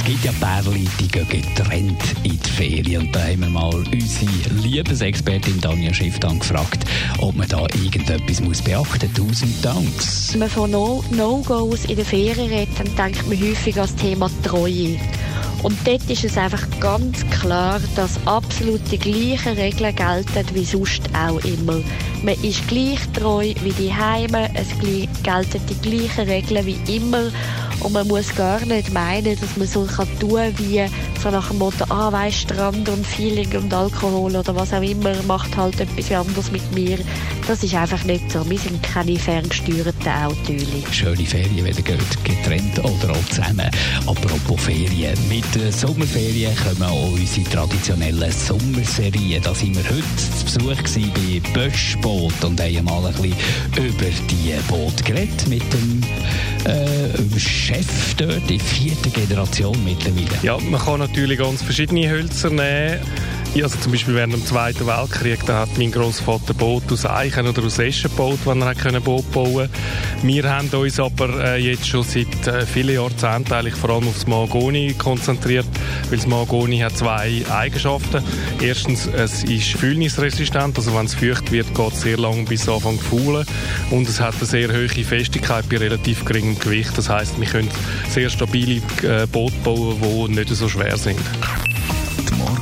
Es gibt ja Pärchen, die gehen getrennt in die Ferien. Und da haben wir mal unsere Liebesexpertin Tanja Schifftan gefragt, ob man da irgendetwas muss beachten muss. Tausend Danks. Wenn man von No- No-Gos in der Ferien redet, dann denkt man häufig an das Thema Treue. Und dort ist es einfach ganz klar, dass absolut die gleichen Regeln gelten wie sonst auch immer. Man ist gleich treu wie die Heime, es gelten die gleichen Regeln wie immer und man muss gar nicht meinen, dass man so kann tun wie so nach dem Motto, ah weisst, Strand und Feeling und Alkohol oder was auch immer macht halt etwas anderes mit mir. Das ist einfach nicht so. Wir sind keine ferngesteuerten Autos. Schöne Ferien, wenn ihr geht, getrennt oder auch zusammen. Apropos Ferien. Mit den Sommerferien kommen auch unsere traditionellen Sommerserien. Da sind wir heute zu Besuch bei Böschboot und haben mal ein bisschen über die Boot geredet mit dem äh, Chef dort, die vierte Generation mittlerweile. Ja, man kann natürlich ganz verschiedene Hölzer nehmen. Ja, Also zum Beispiel während dem Zweiten Weltkrieg, da hat mein Großvater Boot aus Eichen oder aus Eschen gebaut, wenn er können Boot bauen Wir haben uns aber äh, jetzt schon seit äh, vielen Jahrzehnten eigentlich vor allem aufs Mahagoni konzentriert, weil das Mahagoni hat zwei Eigenschaften. Erstens, es ist fühlnisresistent, also wenn es feucht wird, geht es sehr lange bis zu faulen. Und es hat eine sehr hohe Festigkeit bei relativ geringem Gewicht. Das heißt, wir können sehr stabile äh, Boote bauen, die nicht so schwer sind.